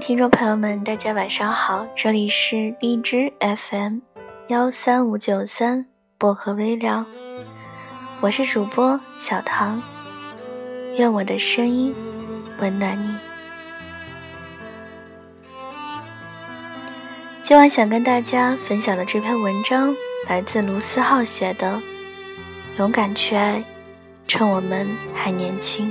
听众朋友们，大家晚上好，这里是荔枝 FM 幺三五九三薄荷微凉，我是主播小唐，愿我的声音温暖你。今晚想跟大家分享的这篇文章来自卢思浩写的《勇敢去爱，趁我们还年轻》。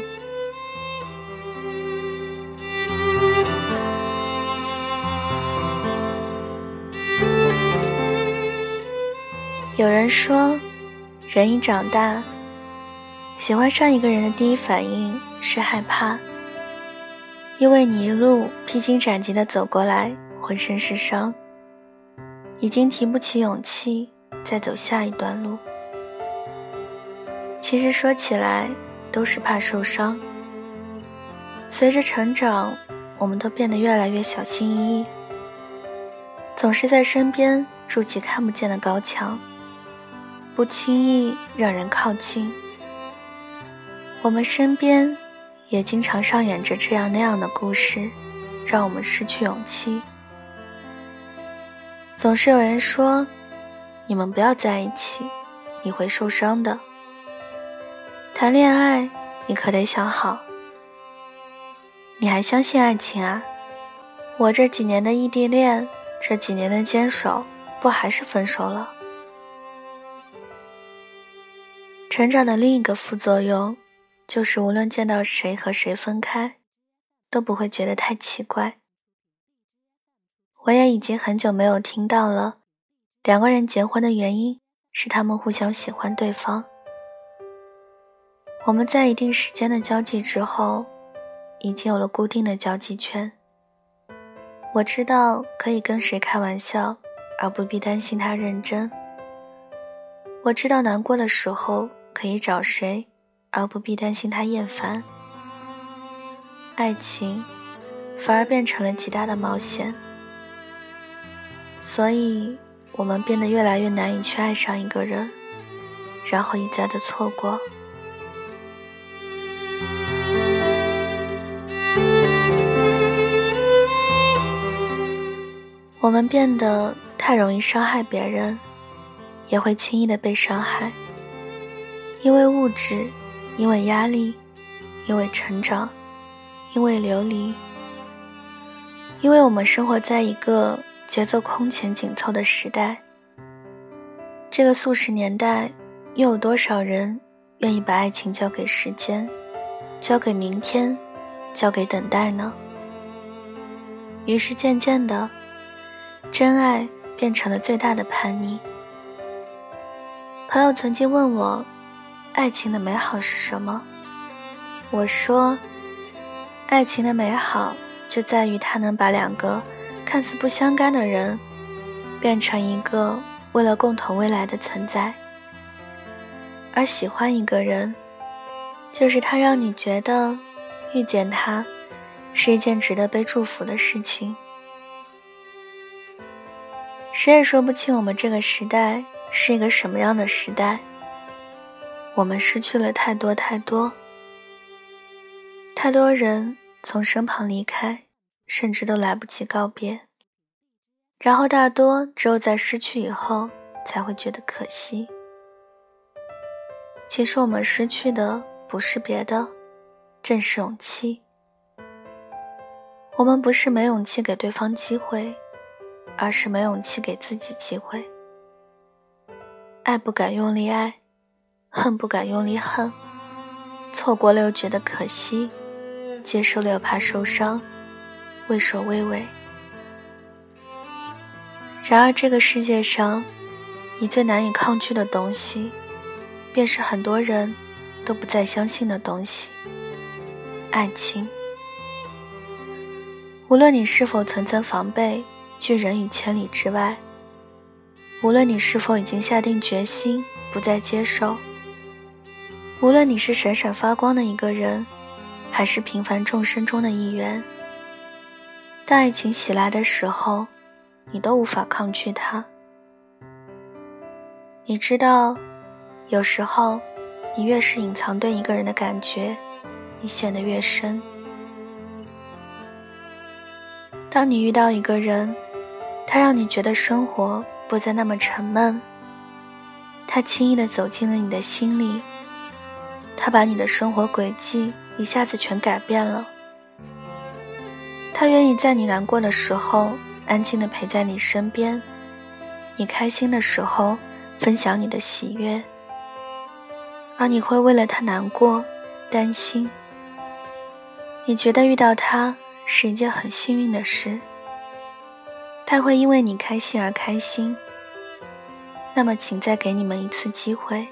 有人说，人一长大，喜欢上一个人的第一反应是害怕，因为你一路披荆斩棘的走过来，浑身是伤，已经提不起勇气再走下一段路。其实说起来，都是怕受伤。随着成长，我们都变得越来越小心翼翼，总是在身边筑起看不见的高墙。不轻易让人靠近，我们身边也经常上演着这样那样的故事，让我们失去勇气。总是有人说：“你们不要在一起，你会受伤的。”谈恋爱，你可得想好。你还相信爱情啊？我这几年的异地恋，这几年的坚守，不还是分手了？成长的另一个副作用，就是无论见到谁和谁分开，都不会觉得太奇怪。我也已经很久没有听到了，两个人结婚的原因是他们互相喜欢对方。我们在一定时间的交际之后，已经有了固定的交际圈。我知道可以跟谁开玩笑，而不必担心他认真。我知道难过的时候。可以找谁，而不必担心他厌烦。爱情反而变成了极大的冒险，所以我们变得越来越难以去爱上一个人，然后一再的错过。我们变得太容易伤害别人，也会轻易的被伤害。因为物质，因为压力，因为成长，因为流离，因为我们生活在一个节奏空前紧凑的时代。这个速食年代，又有多少人愿意把爱情交给时间，交给明天，交给等待呢？于是渐渐的，真爱变成了最大的叛逆。朋友曾经问我。爱情的美好是什么？我说，爱情的美好就在于它能把两个看似不相干的人，变成一个为了共同未来的存在。而喜欢一个人，就是他让你觉得遇见他是一件值得被祝福的事情。谁也说不清我们这个时代是一个什么样的时代。我们失去了太多太多，太多人从身旁离开，甚至都来不及告别。然后大多只有在失去以后，才会觉得可惜。其实我们失去的不是别的，正是勇气。我们不是没勇气给对方机会，而是没勇气给自己机会。爱不敢用力爱。恨不敢用力恨，错过了又觉得可惜，接受了又怕受伤，畏首畏尾。然而这个世界上，你最难以抗拒的东西，便是很多人都不再相信的东西——爱情。无论你是否层层防备，拒人于千里之外；无论你是否已经下定决心，不再接受。无论你是闪闪发光的一个人，还是平凡众生中的一员，当爱情袭来的时候，你都无法抗拒它。你知道，有时候，你越是隐藏对一个人的感觉，你陷得越深。当你遇到一个人，他让你觉得生活不再那么沉闷，他轻易的走进了你的心里，他把你的生活轨迹一下子全改变了。他愿意在你难过的时候安静的陪在你身边，你开心的时候分享你的喜悦，而你会为了他难过、担心。你觉得遇到他是一件很幸运的事，他会因为你开心而开心。那么，请再给你们一次机会，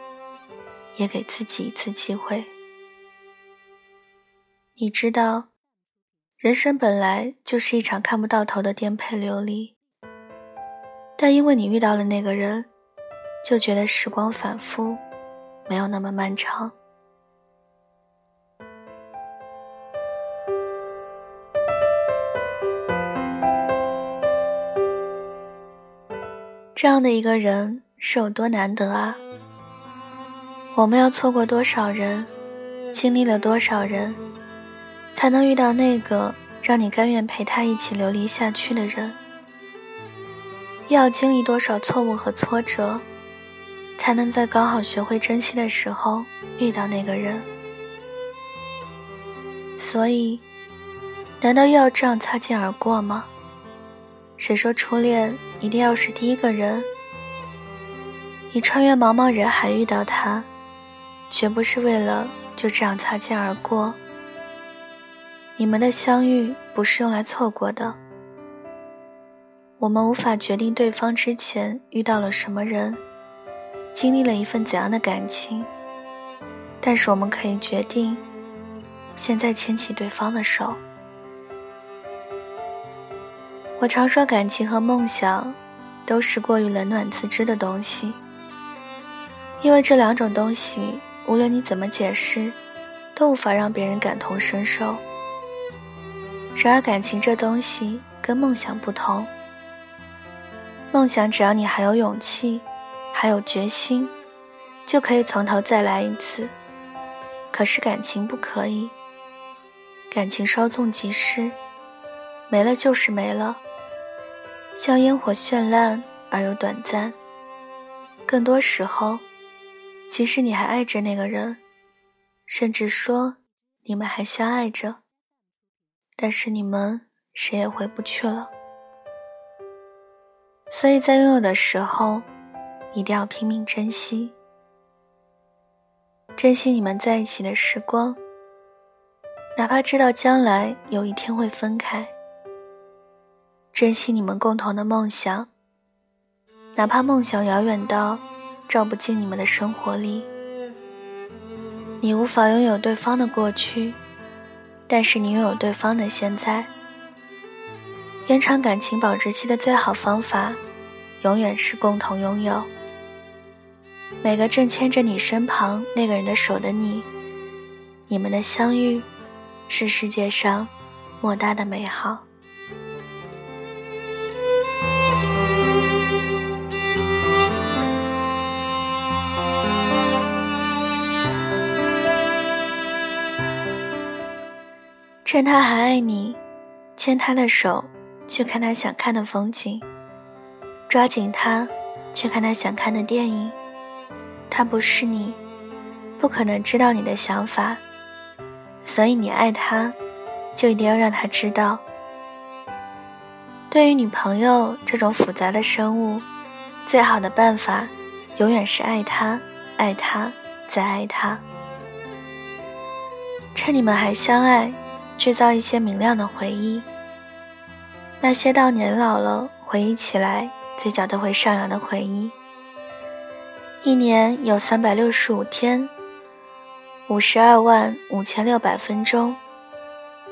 也给自己一次机会。你知道，人生本来就是一场看不到头的颠沛流离，但因为你遇到了那个人，就觉得时光反复，没有那么漫长。这样的一个人是有多难得啊！我们要错过多少人，经历了多少人，才能遇到那个让你甘愿陪他一起流离下去的人？要经历多少错误和挫折，才能在刚好学会珍惜的时候遇到那个人？所以，难道又要这样擦肩而过吗？谁说初恋一定要是第一个人？你穿越茫茫人海遇到他，绝不是为了就这样擦肩而过。你们的相遇不是用来错过的。我们无法决定对方之前遇到了什么人，经历了一份怎样的感情，但是我们可以决定，现在牵起对方的手。我常说，感情和梦想都是过于冷暖自知的东西，因为这两种东西，无论你怎么解释，都无法让别人感同身受。然而，感情这东西跟梦想不同，梦想只要你还有勇气，还有决心，就可以从头再来一次。可是感情不可以，感情稍纵即逝，没了就是没了。像烟火绚烂而又短暂。更多时候，即使你还爱着那个人，甚至说你们还相爱着，但是你们谁也回不去了。所以在拥有的时候，一定要拼命珍惜，珍惜你们在一起的时光，哪怕知道将来有一天会分开。珍惜你们共同的梦想，哪怕梦想遥远到照不进你们的生活里。你无法拥有对方的过去，但是你拥有对方的现在。延长感情保质期的最好方法，永远是共同拥有。每个正牵着你身旁那个人的手的你，你们的相遇，是世界上莫大的美好。趁他还爱你，牵他的手，去看他想看的风景；抓紧他，去看他想看的电影。他不是你，不可能知道你的想法，所以你爱他，就一定要让他知道。对于女朋友这种复杂的生物，最好的办法，永远是爱他，爱他，再爱他。趁你们还相爱。制造一些明亮的回忆，那些到年老了回忆起来嘴角都会上扬的回忆。一年有三百六十五天，五十二万五千六百分钟，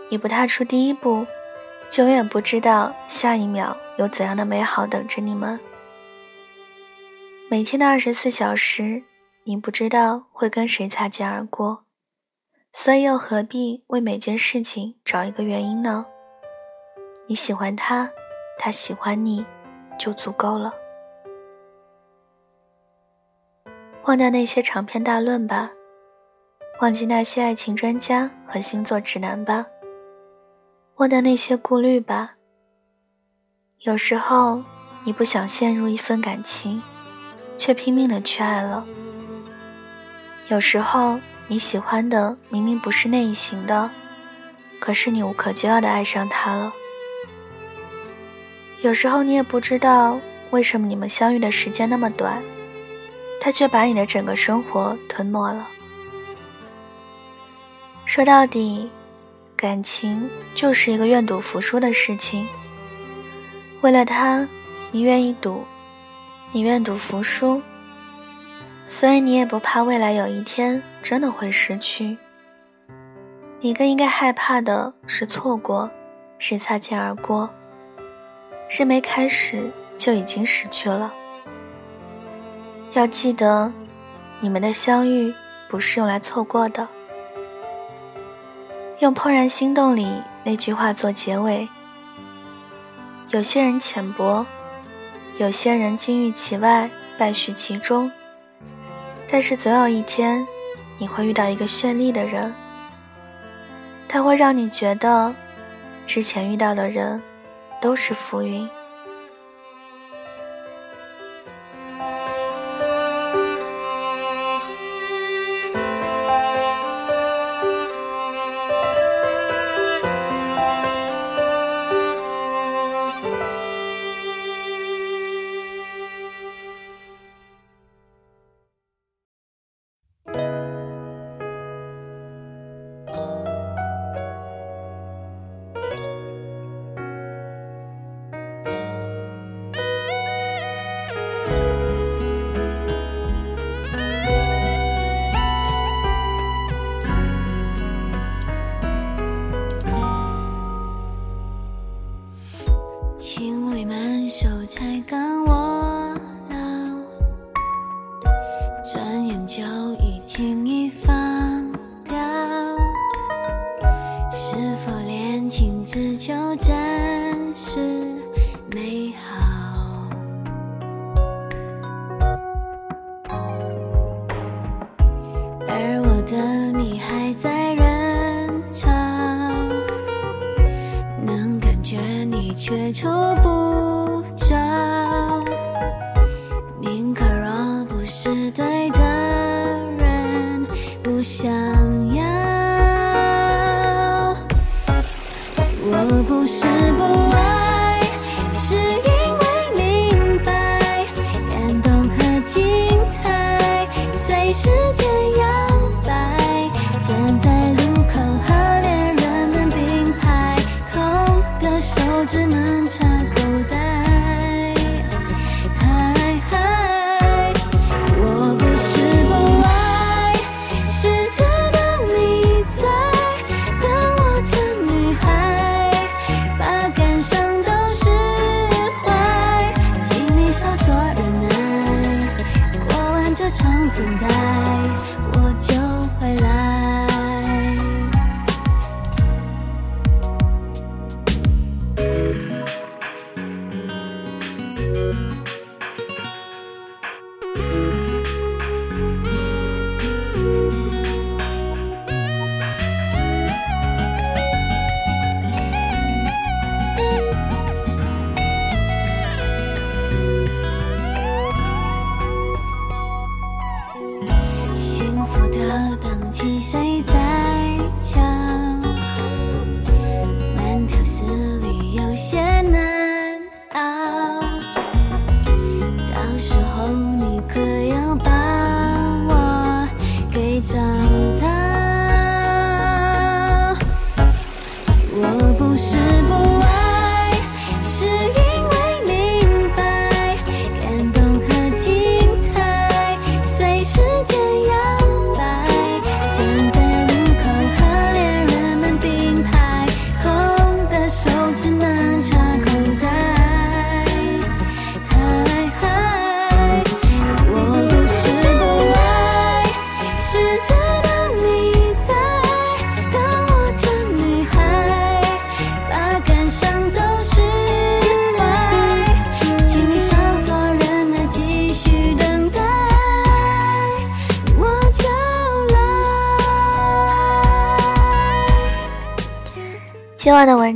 你不踏出第一步，就永远不知道下一秒有怎样的美好等着你们。每天的二十四小时，你不知道会跟谁擦肩而过。所以又何必为每件事情找一个原因呢？你喜欢他，他喜欢你，就足够了。忘掉那些长篇大论吧，忘记那些爱情专家和星座指南吧，忘掉那些顾虑吧，有时候，你不想陷入一份感情，却拼命的去爱了；有时候，你喜欢的明明不是那一型的，可是你无可救药的爱上他了；有时候，你也不知道为什么你们相遇的时间那么短，他却把你的整个生活吞没了。说到底，感情就是一个愿赌服输的事情。为了他，你愿意赌，你愿赌服输，所以你也不怕未来有一天真的会失去。你更应该害怕的是错过，是擦肩而过，是没开始就已经失去了。要记得，你们的相遇不是用来错过的。用《怦然心动》里那句话做结尾。有些人浅薄，有些人金玉其外，败絮其中。但是总有一天，你会遇到一个绚丽的人，他会让你觉得，之前遇到的人，都是浮云。轻易下。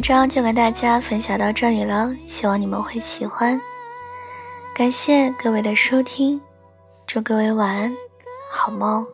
章就跟大家分享到这里了，希望你们会喜欢。感谢各位的收听，祝各位晚安，好梦。